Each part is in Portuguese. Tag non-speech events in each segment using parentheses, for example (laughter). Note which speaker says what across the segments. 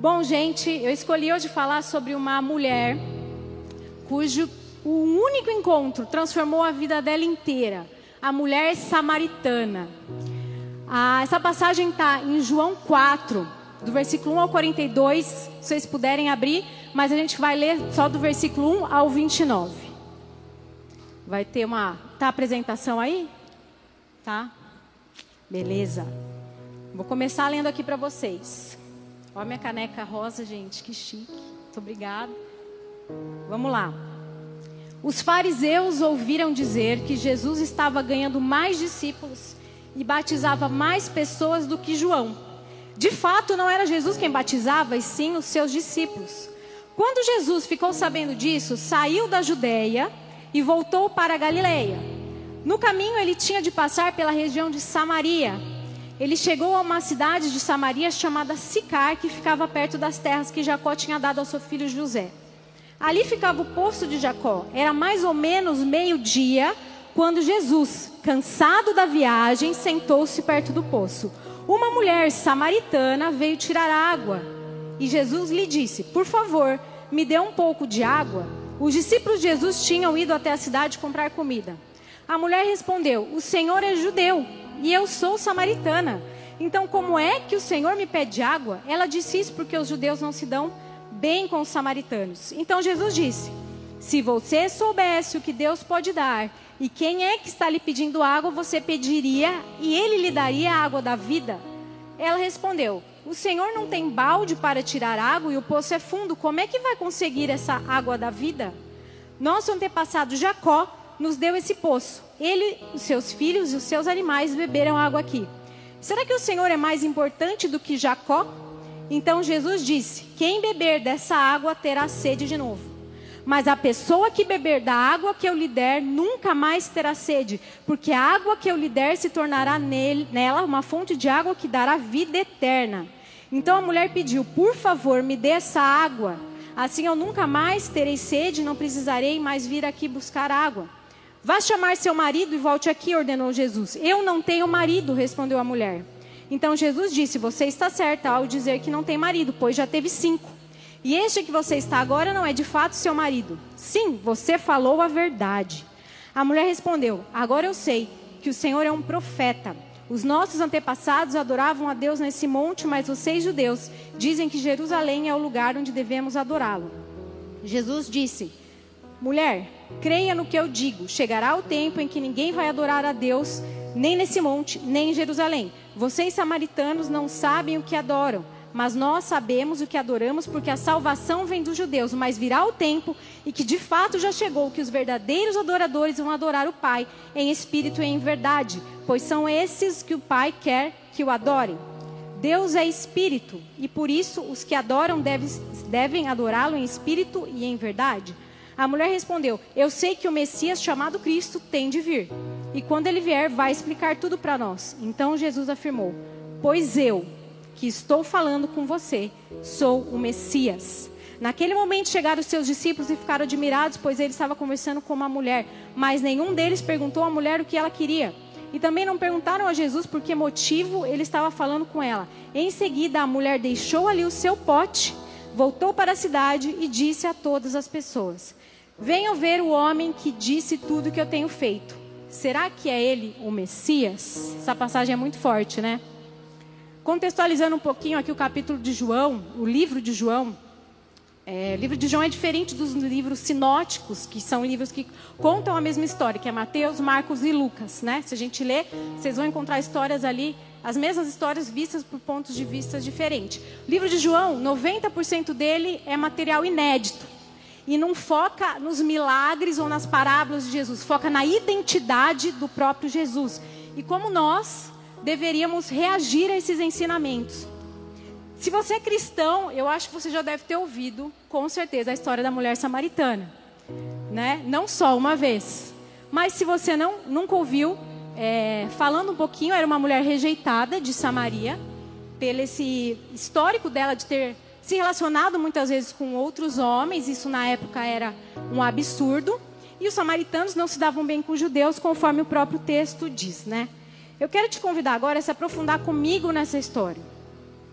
Speaker 1: Bom, gente, eu escolhi hoje falar sobre uma mulher cujo o único encontro transformou a vida dela inteira. A mulher samaritana. Ah, essa passagem está em João 4, do versículo 1 ao 42, se vocês puderem abrir, mas a gente vai ler só do versículo 1 ao 29. Vai ter uma. Tá a apresentação aí? Tá? Beleza. Vou começar lendo aqui para vocês. Olha minha caneca rosa, gente, que chique. Muito obrigada. Vamos lá. Os fariseus ouviram dizer que Jesus estava ganhando mais discípulos e batizava mais pessoas do que João. De fato, não era Jesus quem batizava, e sim os seus discípulos. Quando Jesus ficou sabendo disso, saiu da Judéia e voltou para a Galileia. No caminho, ele tinha de passar pela região de Samaria. Ele chegou a uma cidade de Samaria chamada Sicar, que ficava perto das terras que Jacó tinha dado ao seu filho José. Ali ficava o poço de Jacó. Era mais ou menos meio-dia quando Jesus, cansado da viagem, sentou-se perto do poço. Uma mulher samaritana veio tirar água. E Jesus lhe disse: Por favor, me dê um pouco de água. Os discípulos de Jesus tinham ido até a cidade comprar comida. A mulher respondeu: O Senhor é judeu e eu sou samaritana. Então, como é que o Senhor me pede água? Ela disse isso porque os judeus não se dão bem com os samaritanos. Então Jesus disse: Se você soubesse o que Deus pode dar e quem é que está lhe pedindo água, você pediria e ele lhe daria a água da vida? Ela respondeu: O Senhor não tem balde para tirar água e o poço é fundo. Como é que vai conseguir essa água da vida? Nosso antepassado Jacó nos deu esse poço. Ele, os seus filhos e os seus animais beberam água aqui. Será que o Senhor é mais importante do que Jacó? Então Jesus disse: Quem beber dessa água terá sede de novo. Mas a pessoa que beber da água que eu lhe der nunca mais terá sede, porque a água que eu lhe der se tornará nele, nela uma fonte de água que dará vida eterna. Então a mulher pediu: Por favor, me dê essa água. Assim eu nunca mais terei sede, não precisarei mais vir aqui buscar água. Vá chamar seu marido e volte aqui, ordenou Jesus. Eu não tenho marido, respondeu a mulher. Então Jesus disse: Você está certa ao dizer que não tem marido, pois já teve cinco. E este que você está agora não é de fato seu marido. Sim, você falou a verdade. A mulher respondeu: Agora eu sei que o Senhor é um profeta. Os nossos antepassados adoravam a Deus nesse monte, mas vocês, judeus, dizem que Jerusalém é o lugar onde devemos adorá-lo. Jesus disse: Mulher, creia no que eu digo. Chegará o tempo em que ninguém vai adorar a Deus, nem nesse monte, nem em Jerusalém. Vocês, samaritanos, não sabem o que adoram, mas nós sabemos o que adoramos, porque a salvação vem dos judeus. Mas virá o tempo, e que de fato já chegou, que os verdadeiros adoradores vão adorar o Pai em espírito e em verdade, pois são esses que o Pai quer que o adorem. Deus é espírito, e por isso os que adoram devem, devem adorá-lo em espírito e em verdade. A mulher respondeu: Eu sei que o Messias chamado Cristo tem de vir. E quando ele vier, vai explicar tudo para nós. Então Jesus afirmou: Pois eu, que estou falando com você, sou o Messias. Naquele momento chegaram os seus discípulos e ficaram admirados, pois ele estava conversando com uma mulher. Mas nenhum deles perguntou à mulher o que ela queria. E também não perguntaram a Jesus por que motivo ele estava falando com ela. Em seguida, a mulher deixou ali o seu pote, voltou para a cidade e disse a todas as pessoas: Venham ver o homem que disse tudo que eu tenho feito. Será que é ele o Messias? Essa passagem é muito forte, né? Contextualizando um pouquinho aqui o capítulo de João, o livro de João. É, o livro de João é diferente dos livros sinóticos, que são livros que contam a mesma história, que é Mateus, Marcos e Lucas, né? Se a gente ler, vocês vão encontrar histórias ali, as mesmas histórias vistas por pontos de vista diferentes. O livro de João, 90% dele é material inédito e não foca nos milagres ou nas parábolas de Jesus, foca na identidade do próprio Jesus e como nós deveríamos reagir a esses ensinamentos. Se você é cristão, eu acho que você já deve ter ouvido, com certeza, a história da mulher samaritana, né? Não só uma vez, mas se você não nunca ouviu, é, falando um pouquinho, era uma mulher rejeitada de Samaria, pelo esse histórico dela de ter se relacionado muitas vezes com outros homens, isso na época era um absurdo, e os samaritanos não se davam bem com os judeus, conforme o próprio texto diz, né? Eu quero te convidar agora a se aprofundar comigo nessa história.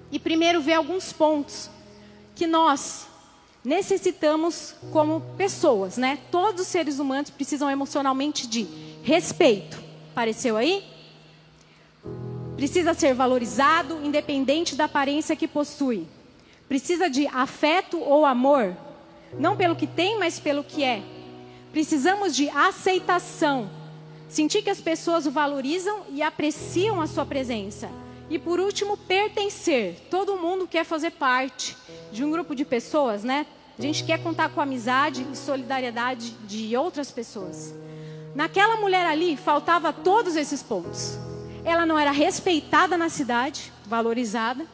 Speaker 1: E primeiro ver alguns pontos que nós necessitamos como pessoas, né? Todos os seres humanos precisam emocionalmente de respeito. Apareceu aí? Precisa ser valorizado, independente da aparência que possui. Precisa de afeto ou amor, não pelo que tem, mas pelo que é. Precisamos de aceitação, sentir que as pessoas o valorizam e apreciam a sua presença. E por último, pertencer. Todo mundo quer fazer parte de um grupo de pessoas, né? A gente quer contar com a amizade e solidariedade de outras pessoas. Naquela mulher ali faltava todos esses pontos. Ela não era respeitada na cidade, valorizada.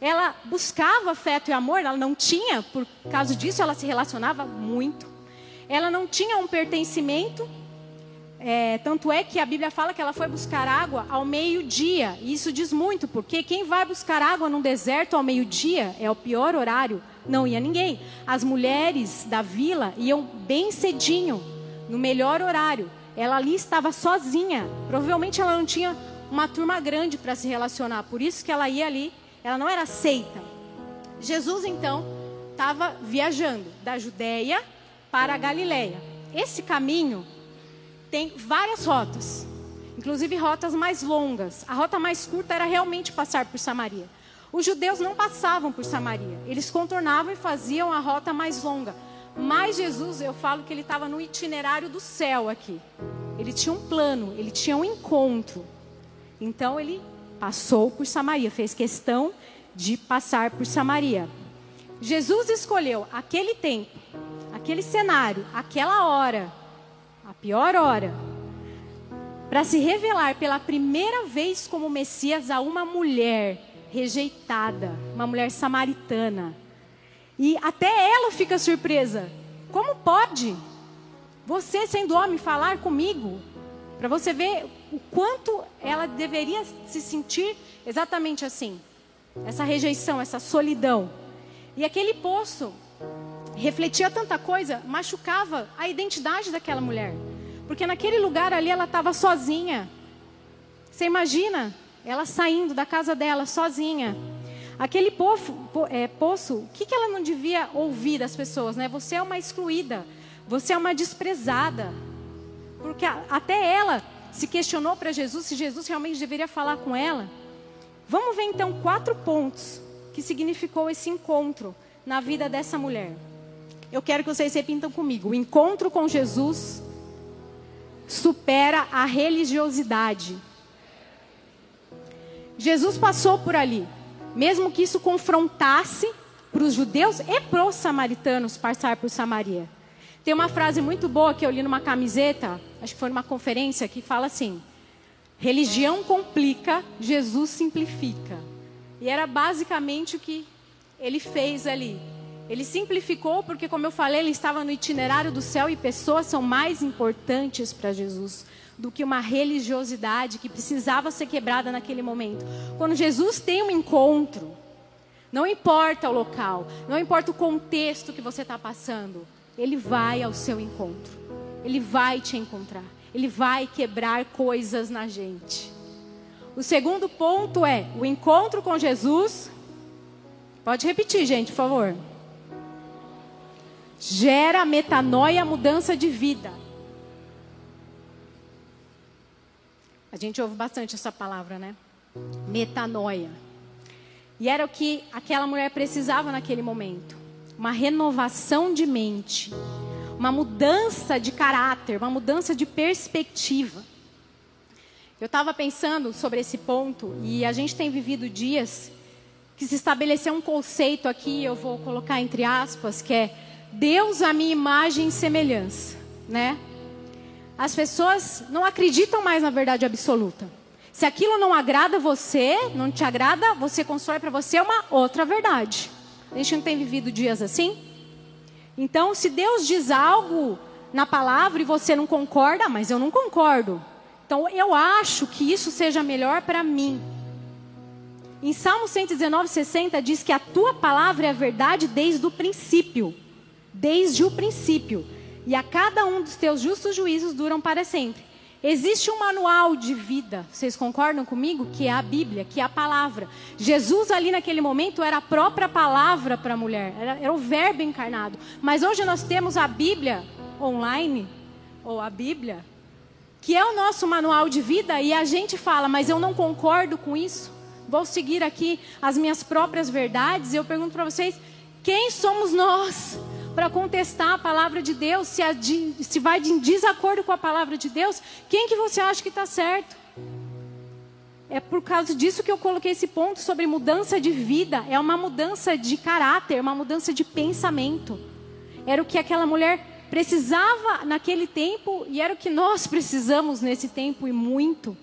Speaker 1: Ela buscava afeto e amor, ela não tinha, por causa disso ela se relacionava muito. Ela não tinha um pertencimento, é, tanto é que a Bíblia fala que ela foi buscar água ao meio-dia. E isso diz muito, porque quem vai buscar água num deserto ao meio-dia é o pior horário. Não ia ninguém. As mulheres da vila iam bem cedinho, no melhor horário. Ela ali estava sozinha. Provavelmente ela não tinha uma turma grande para se relacionar. Por isso que ela ia ali. Ela não era aceita. Jesus então estava viajando da Judéia para a Galileia. Esse caminho tem várias rotas, inclusive rotas mais longas. A rota mais curta era realmente passar por Samaria. Os judeus não passavam por Samaria, eles contornavam e faziam a rota mais longa. Mas Jesus, eu falo que ele estava no itinerário do céu aqui. Ele tinha um plano, ele tinha um encontro. Então ele passou por Samaria, fez questão de passar por Samaria. Jesus escolheu aquele tempo, aquele cenário, aquela hora a pior hora, para se revelar pela primeira vez como Messias a uma mulher rejeitada, uma mulher samaritana. E até ela fica surpresa. Como pode você, sendo homem, falar comigo? Para você ver o quanto ela deveria se sentir exatamente assim. Essa rejeição, essa solidão. E aquele poço refletia tanta coisa, machucava a identidade daquela mulher. Porque naquele lugar ali ela estava sozinha. Você imagina ela saindo da casa dela sozinha. Aquele poço, é, poço o que, que ela não devia ouvir das pessoas? Né? Você é uma excluída, você é uma desprezada. Porque até ela se questionou para Jesus se Jesus realmente deveria falar com ela. Vamos ver então quatro pontos que significou esse encontro na vida dessa mulher. Eu quero que vocês repitam comigo. O encontro com Jesus supera a religiosidade. Jesus passou por ali, mesmo que isso confrontasse para os judeus e para os samaritanos passar por Samaria. Tem uma frase muito boa que eu li numa camiseta, acho que foi numa conferência, que fala assim: religião complica, Jesus simplifica. E era basicamente o que ele fez ali. Ele simplificou porque, como eu falei, ele estava no itinerário do céu e pessoas são mais importantes para Jesus do que uma religiosidade que precisava ser quebrada naquele momento. Quando Jesus tem um encontro, não importa o local, não importa o contexto que você está passando, ele vai ao seu encontro, ele vai te encontrar, ele vai quebrar coisas na gente. O segundo ponto é o encontro com Jesus. Pode repetir, gente, por favor gera metanoia, mudança de vida. A gente ouve bastante essa palavra, né? Metanoia. E era o que aquela mulher precisava naquele momento. Uma renovação de mente, uma mudança de caráter, uma mudança de perspectiva. Eu estava pensando sobre esse ponto e a gente tem vivido dias que se estabeleceu um conceito aqui, eu vou colocar entre aspas, que é Deus a minha imagem e semelhança, né? As pessoas não acreditam mais na verdade absoluta. Se aquilo não agrada você, não te agrada, você constrói para você uma outra verdade. A gente não tem vivido dias assim? Então, se Deus diz algo na palavra e você não concorda, mas eu não concordo. Então, eu acho que isso seja melhor para mim. Em Salmo 119, 60 diz que a tua palavra é a verdade desde o princípio desde o princípio, e a cada um dos teus justos juízos duram para sempre. Existe um manual de vida, vocês concordam comigo? Que é a Bíblia, que é a palavra. Jesus, ali naquele momento, era a própria palavra para a mulher, era, era, o Verbo encarnado. Mas hoje nós temos a Bíblia online, ou a Bíblia, que é o nosso manual de vida, e a gente fala, mas eu não concordo com isso, vou seguir aqui as minhas próprias verdades. E eu pergunto para vocês: quem somos nós? Para contestar a palavra de Deus, se, se vai em desacordo com a palavra de Deus, quem que você acha que está certo? É por causa disso que eu coloquei esse ponto sobre mudança de vida. É uma mudança de caráter, uma mudança de pensamento. Era o que aquela mulher precisava naquele tempo e era o que nós precisamos nesse tempo e muito.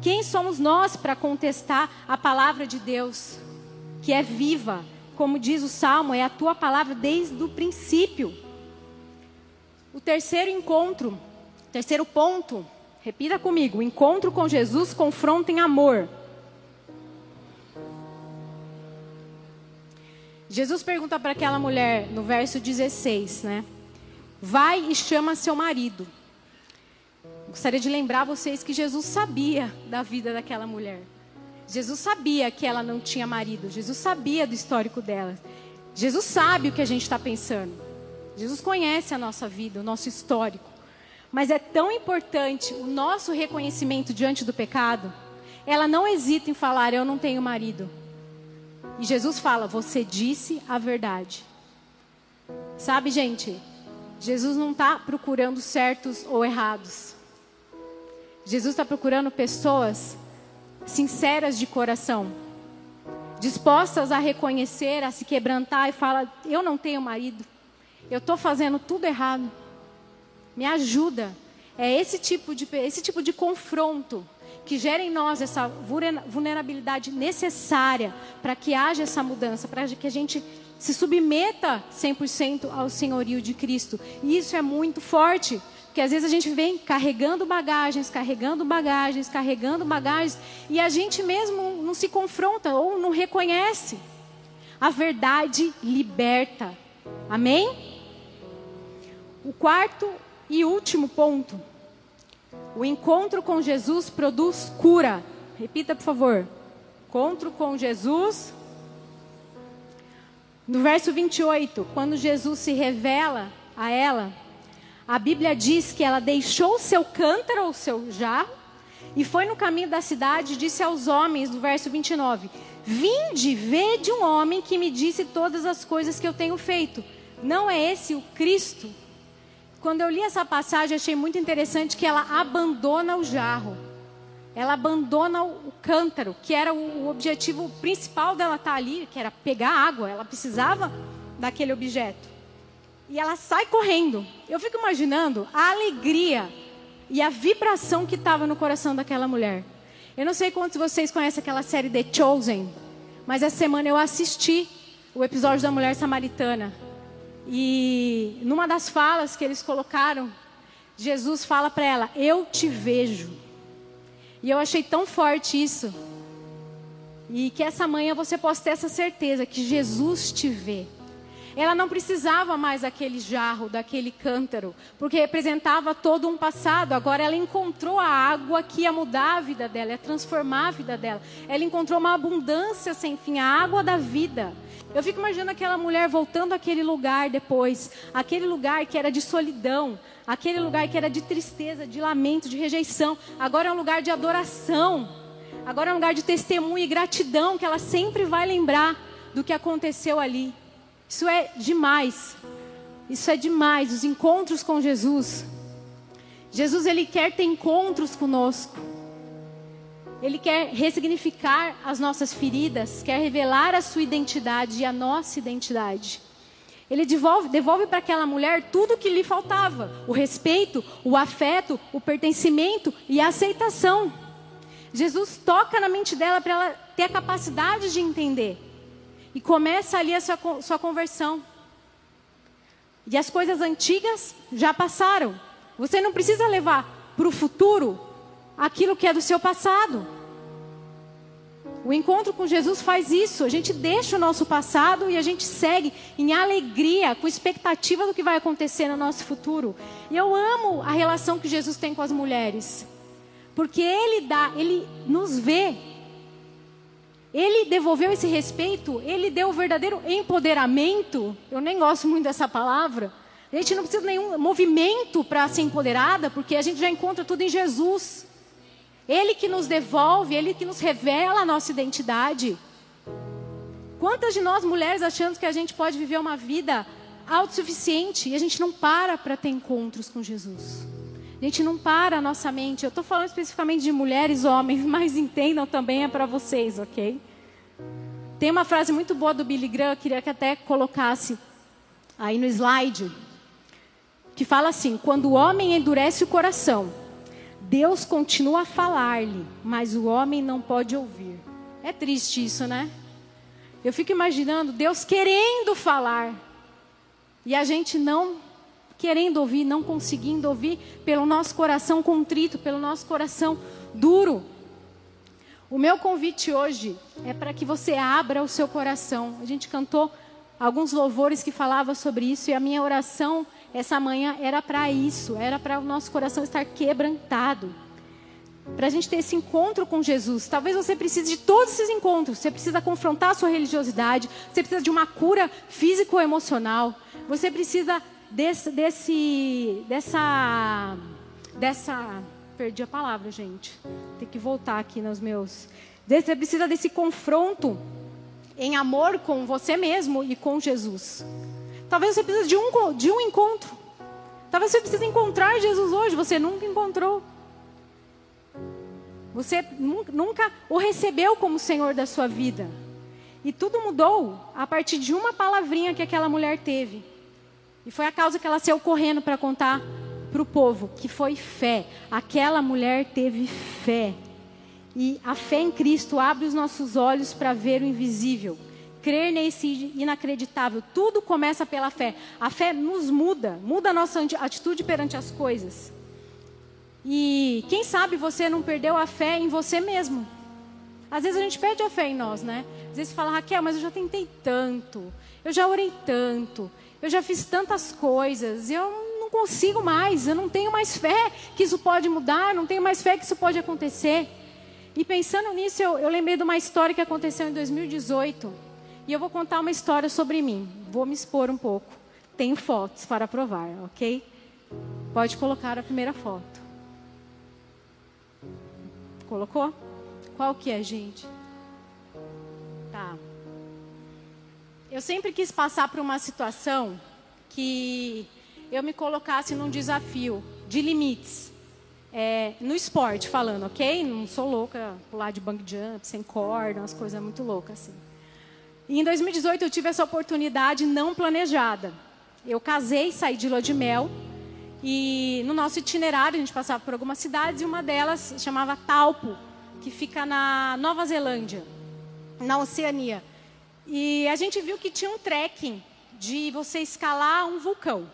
Speaker 1: Quem somos nós para contestar a palavra de Deus, que é viva, como diz o salmo, é a tua palavra desde o princípio. O terceiro encontro, terceiro ponto, repita comigo: encontro com Jesus confronta em amor. Jesus pergunta para aquela mulher no verso 16, né? Vai e chama seu marido. Gostaria de lembrar vocês que Jesus sabia da vida daquela mulher. Jesus sabia que ela não tinha marido. Jesus sabia do histórico dela. Jesus sabe o que a gente está pensando. Jesus conhece a nossa vida, o nosso histórico. Mas é tão importante o nosso reconhecimento diante do pecado. Ela não hesita em falar: Eu não tenho marido. E Jesus fala: Você disse a verdade. Sabe, gente? Jesus não está procurando certos ou errados. Jesus está procurando pessoas sinceras de coração, dispostas a reconhecer, a se quebrantar e falar: Eu não tenho marido, eu estou fazendo tudo errado, me ajuda. É esse tipo de, esse tipo de confronto que gera em nós essa vulnerabilidade necessária para que haja essa mudança, para que a gente se submeta 100% ao senhorio de Cristo. E isso é muito forte, porque às vezes a gente vem carregando bagagens, carregando bagagens, carregando bagagens, e a gente mesmo não se confronta ou não reconhece. A verdade liberta. Amém? O quarto e último ponto. O encontro com Jesus produz cura. Repita, por favor. Encontro com Jesus. No verso 28, quando Jesus se revela a ela, a Bíblia diz que ela deixou o seu cântaro ou seu jarro e foi no caminho da cidade e disse aos homens, no verso 29, Vinde, vede um homem que me disse todas as coisas que eu tenho feito. Não é esse o Cristo? Quando eu li essa passagem, achei muito interessante que ela abandona o jarro. Ela abandona o cântaro, que era o objetivo principal dela estar ali, que era pegar água. Ela precisava daquele objeto. E ela sai correndo. Eu fico imaginando a alegria e a vibração que estava no coração daquela mulher. Eu não sei quantos de vocês conhecem aquela série The Chosen, mas essa semana eu assisti o episódio da mulher samaritana. E numa das falas que eles colocaram, Jesus fala para ela: Eu te vejo. E eu achei tão forte isso. E que essa manhã você possa ter essa certeza que Jesus te vê. Ela não precisava mais daquele jarro, daquele cântaro, porque representava todo um passado. Agora ela encontrou a água que ia mudar a vida dela, ia transformar a vida dela. Ela encontrou uma abundância sem fim, a água da vida. Eu fico imaginando aquela mulher voltando àquele lugar depois, aquele lugar que era de solidão, aquele lugar que era de tristeza, de lamento, de rejeição. Agora é um lugar de adoração. Agora é um lugar de testemunho e gratidão que ela sempre vai lembrar do que aconteceu ali. Isso é demais. Isso é demais. Os encontros com Jesus. Jesus ele quer ter encontros conosco. Ele quer ressignificar as nossas feridas, quer revelar a sua identidade e a nossa identidade. Ele devolve, devolve para aquela mulher tudo o que lhe faltava: o respeito, o afeto, o pertencimento e a aceitação. Jesus toca na mente dela para ela ter a capacidade de entender. E começa ali a sua, sua conversão. E as coisas antigas já passaram. Você não precisa levar para o futuro aquilo que é do seu passado. O encontro com Jesus faz isso. A gente deixa o nosso passado e a gente segue em alegria, com expectativa do que vai acontecer no nosso futuro. E eu amo a relação que Jesus tem com as mulheres. Porque ele dá, ele nos vê. Ele devolveu esse respeito, ele deu o verdadeiro empoderamento. Eu nem gosto muito dessa palavra. A gente não precisa de nenhum movimento para ser empoderada, porque a gente já encontra tudo em Jesus. Ele que nos devolve, Ele que nos revela a nossa identidade. Quantas de nós mulheres achamos que a gente pode viver uma vida autossuficiente e a gente não para para ter encontros com Jesus? A gente não para a nossa mente. Eu estou falando especificamente de mulheres, homens, (laughs) mas entendam também é para vocês, ok? Tem uma frase muito boa do Billy Graham, queria que até colocasse aí no slide, que fala assim: quando o homem endurece o coração, Deus continua a falar-lhe, mas o homem não pode ouvir. É triste isso, né? Eu fico imaginando Deus querendo falar e a gente não querendo ouvir, não conseguindo ouvir pelo nosso coração contrito, pelo nosso coração duro. O meu convite hoje é para que você abra o seu coração. A gente cantou alguns louvores que falavam sobre isso e a minha oração essa manhã era para isso, era para o nosso coração estar quebrantado. Para a gente ter esse encontro com Jesus. Talvez você precise de todos esses encontros. Você precisa confrontar a sua religiosidade. Você precisa de uma cura físico-emocional. Você precisa desse, desse, dessa, dessa, perdi a palavra, gente. Tem que voltar aqui nos meus. Você precisa desse confronto em amor com você mesmo e com Jesus. Talvez você precise de um, de um encontro. Talvez você precise encontrar Jesus hoje, você nunca encontrou. Você nunca o recebeu como Senhor da sua vida. E tudo mudou a partir de uma palavrinha que aquela mulher teve. E foi a causa que ela saiu correndo para contar para o povo, que foi fé. Aquela mulher teve fé. E a fé em Cristo abre os nossos olhos para ver o invisível crer nesse inacreditável. Tudo começa pela fé. A fé nos muda, muda a nossa atitude perante as coisas. E quem sabe você não perdeu a fé em você mesmo. Às vezes a gente perde a fé em nós, né? Às vezes você fala, Raquel, mas eu já tentei tanto, eu já orei tanto, eu já fiz tantas coisas, eu não consigo mais, eu não tenho mais fé que isso pode mudar, não tenho mais fé que isso pode acontecer. E pensando nisso, eu, eu lembrei de uma história que aconteceu em 2018. E eu vou contar uma história sobre mim. Vou me expor um pouco. Tenho fotos para provar, ok? Pode colocar a primeira foto. Colocou? Qual que é, gente? Tá. Eu sempre quis passar por uma situação que eu me colocasse num desafio de limites. É, no esporte, falando, ok? Não sou louca pular de bang jump, sem corda, umas coisas muito loucas assim. E em 2018 eu tive essa oportunidade não planejada. Eu casei, saí de lua de mel. E no nosso itinerário a gente passava por algumas cidades e uma delas chamava Taupo, que fica na Nova Zelândia, na Oceania. E a gente viu que tinha um trekking de você escalar um vulcão.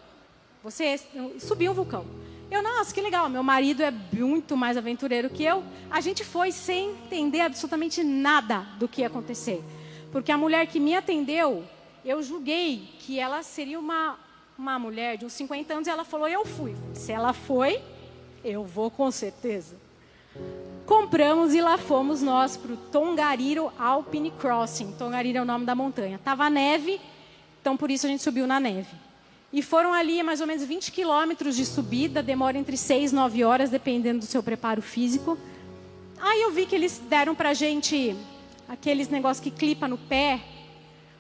Speaker 1: Você subir um vulcão. Eu, nossa, que legal, meu marido é muito mais aventureiro que eu. A gente foi sem entender absolutamente nada do que ia acontecer. Porque a mulher que me atendeu, eu julguei que ela seria uma, uma mulher de uns 50 anos e ela falou: Eu fui. Se ela foi, eu vou com certeza. Compramos e lá fomos nós para o Tongariro Alpine Crossing. Tongariro é o nome da montanha. Tava neve, então por isso a gente subiu na neve. E foram ali mais ou menos 20 quilômetros de subida, demora entre 6 e 9 horas, dependendo do seu preparo físico. Aí eu vi que eles deram para gente aqueles negócios que clipa no pé,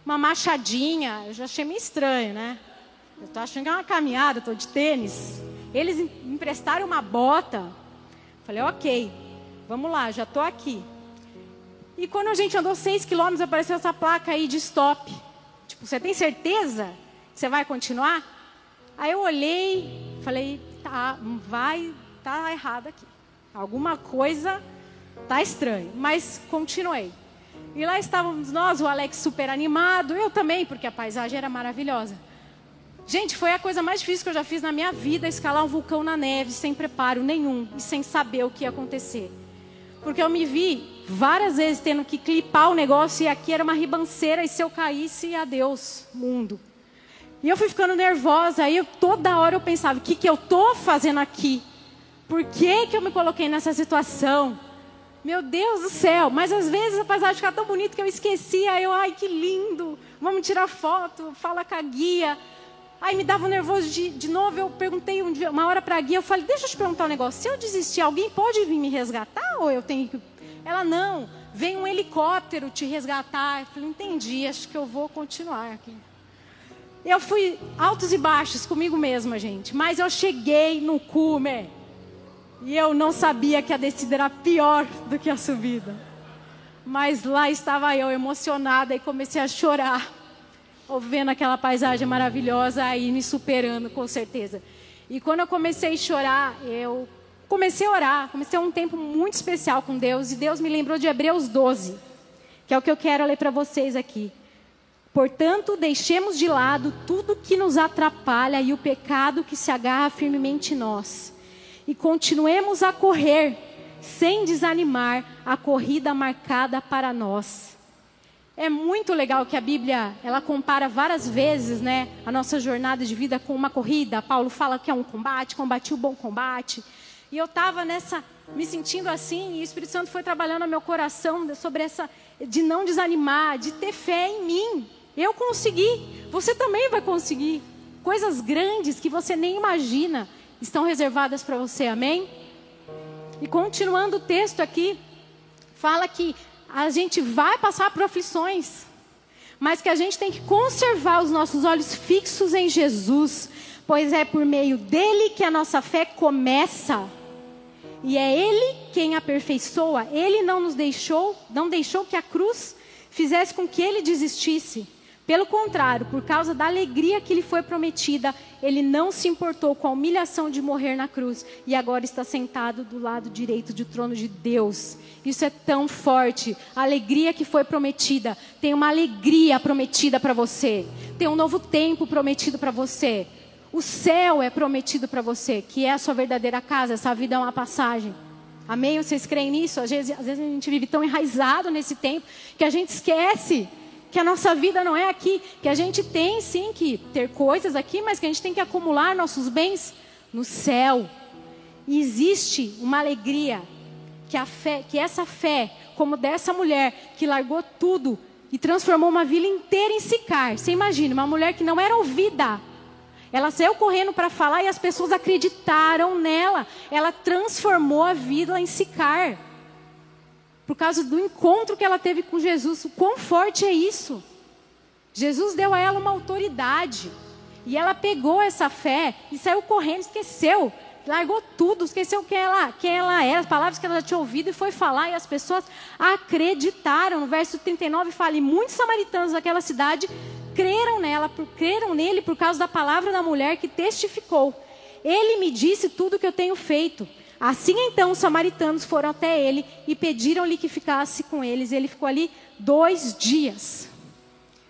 Speaker 1: uma machadinha, eu já achei meio estranho, né? Eu tô achando que é uma caminhada, estou de tênis. Eles emprestaram uma bota. Falei, ok, vamos lá, já estou aqui. E quando a gente andou seis quilômetros, apareceu essa placa aí de stop. Tipo, você tem certeza que você vai continuar? Aí eu olhei, falei, tá, vai, tá errado aqui. Alguma coisa tá estranho, mas continuei. E lá estávamos nós, o Alex super animado, eu também, porque a paisagem era maravilhosa. Gente, foi a coisa mais difícil que eu já fiz na minha vida, escalar um vulcão na neve, sem preparo nenhum e sem saber o que ia acontecer. Porque eu me vi várias vezes tendo que clipar o negócio e aqui era uma ribanceira e se eu caísse, adeus, mundo. E eu fui ficando nervosa, aí eu, toda hora eu pensava, o que, que eu estou fazendo aqui? Por que, que eu me coloquei nessa situação? Meu Deus do céu, mas às vezes a paisagem ficava tão bonita que eu esquecia, eu, ai que lindo, vamos tirar foto, fala com a guia. Aí me dava nervoso de, de novo, eu perguntei um dia, uma hora para a guia, eu falei, deixa eu te perguntar um negócio, se eu desistir, alguém pode vir me resgatar ou eu tenho que... Ela, não, vem um helicóptero te resgatar. Eu falei, entendi, acho que eu vou continuar aqui. Eu fui altos e baixos comigo mesma, gente. Mas eu cheguei no cume. E eu não sabia que a descida era pior do que a subida. Mas lá estava eu, emocionada, e comecei a chorar. Vendo aquela paisagem maravilhosa aí, me superando, com certeza. E quando eu comecei a chorar, eu comecei a orar. Comecei um tempo muito especial com Deus. E Deus me lembrou de Hebreus 12, que é o que eu quero ler para vocês aqui. Portanto, deixemos de lado tudo que nos atrapalha e o pecado que se agarra firmemente em nós. E continuemos a correr, sem desanimar, a corrida marcada para nós. É muito legal que a Bíblia, ela compara várias vezes, né, a nossa jornada de vida com uma corrida. Paulo fala que é um combate, combati o bom combate. E eu estava nessa, me sentindo assim, e o Espírito Santo foi trabalhando no meu coração sobre essa, de não desanimar, de ter fé em mim, eu consegui, você também vai conseguir. Coisas grandes que você nem imagina estão reservadas para você, amém? E continuando o texto aqui, fala que a gente vai passar por aflições, mas que a gente tem que conservar os nossos olhos fixos em Jesus, pois é por meio dele que a nossa fé começa. E é ele quem aperfeiçoa. Ele não nos deixou, não deixou que a cruz fizesse com que ele desistisse. Pelo contrário, por causa da alegria que lhe foi prometida, ele não se importou com a humilhação de morrer na cruz e agora está sentado do lado direito do trono de Deus. Isso é tão forte. A alegria que foi prometida, tem uma alegria prometida para você, tem um novo tempo prometido para você. O céu é prometido para você, que é a sua verdadeira casa, essa vida é uma passagem. Amém? Vocês creem nisso? Às vezes, às vezes a gente vive tão enraizado nesse tempo que a gente esquece que a nossa vida não é aqui, que a gente tem sim que ter coisas aqui, mas que a gente tem que acumular nossos bens no céu. E existe uma alegria que a fé, que essa fé, como dessa mulher que largou tudo e transformou uma vila inteira em Sicar. Você imagina, uma mulher que não era ouvida. Ela saiu correndo para falar e as pessoas acreditaram nela. Ela transformou a vila em Sicar por causa do encontro que ela teve com Jesus. O quão forte é isso? Jesus deu a ela uma autoridade. E ela pegou essa fé e saiu correndo, esqueceu, largou tudo, esqueceu quem ela, quem ela era, as palavras que ela tinha ouvido e foi falar, e as pessoas acreditaram. No verso 39 fala: e muitos samaritanos daquela cidade creram nela, por, creram nele por causa da palavra da mulher que testificou. Ele me disse tudo o que eu tenho feito. Assim então os samaritanos foram até ele e pediram-lhe que ficasse com eles. Ele ficou ali dois dias.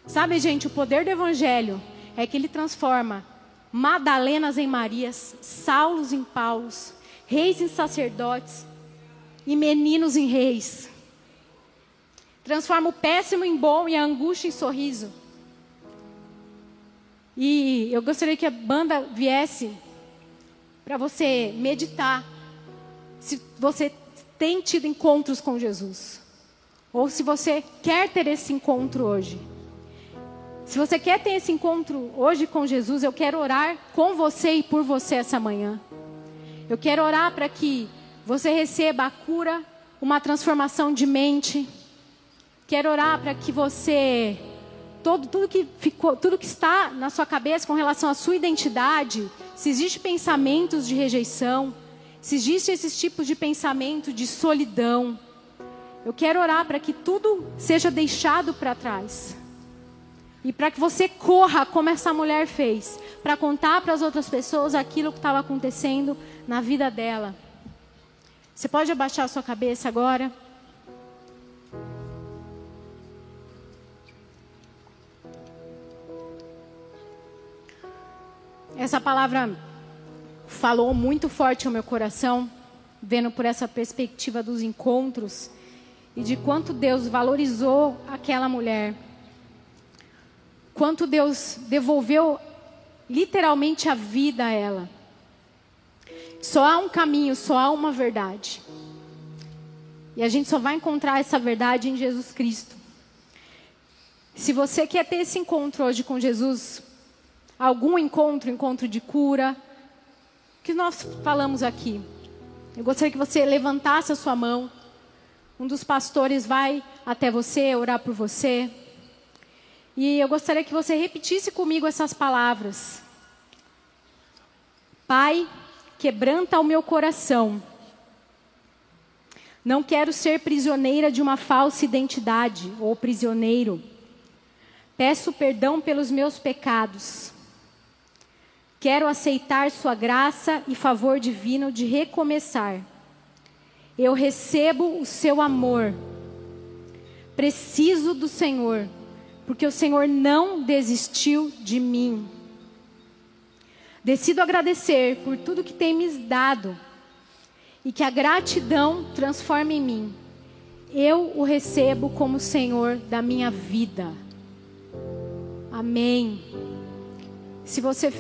Speaker 1: Sabe, gente, o poder do evangelho é que ele transforma Madalenas em Marias, Saulos em Paulos, reis em sacerdotes e meninos em reis. Transforma o péssimo em bom e a angústia em sorriso. E eu gostaria que a banda viesse para você meditar se você tem tido encontros com Jesus. Ou se você quer ter esse encontro hoje. Se você quer ter esse encontro hoje com Jesus, eu quero orar com você e por você essa manhã. Eu quero orar para que você receba a cura, uma transformação de mente. Quero orar para que você todo tudo que ficou, tudo que está na sua cabeça com relação à sua identidade, se existe pensamentos de rejeição, se existe esses tipos de pensamento de solidão, eu quero orar para que tudo seja deixado para trás. E para que você corra como essa mulher fez, para contar para as outras pessoas aquilo que estava acontecendo na vida dela. Você pode abaixar a sua cabeça agora? Essa palavra falou muito forte ao meu coração, vendo por essa perspectiva dos encontros. e de quanto Deus valorizou aquela mulher. Quanto Deus devolveu literalmente a vida a ela. Só há um caminho, só há uma verdade. E a gente só vai encontrar essa verdade em Jesus Cristo. Se você quer ter esse encontro hoje com Jesus, algum encontro, encontro de cura, que nós falamos aqui. Eu gostaria que você levantasse a sua mão. Um dos pastores vai até você orar por você. E eu gostaria que você repetisse comigo essas palavras. Pai, quebranta o meu coração. Não quero ser prisioneira de uma falsa identidade ou prisioneiro. Peço perdão pelos meus pecados. Quero aceitar Sua graça e favor divino de recomeçar. Eu recebo o Seu amor. Preciso do Senhor, porque o Senhor não desistiu de mim. Decido agradecer por tudo que tem me dado e que a gratidão transforme em mim. Eu o recebo como Senhor da minha vida. Amém. Se você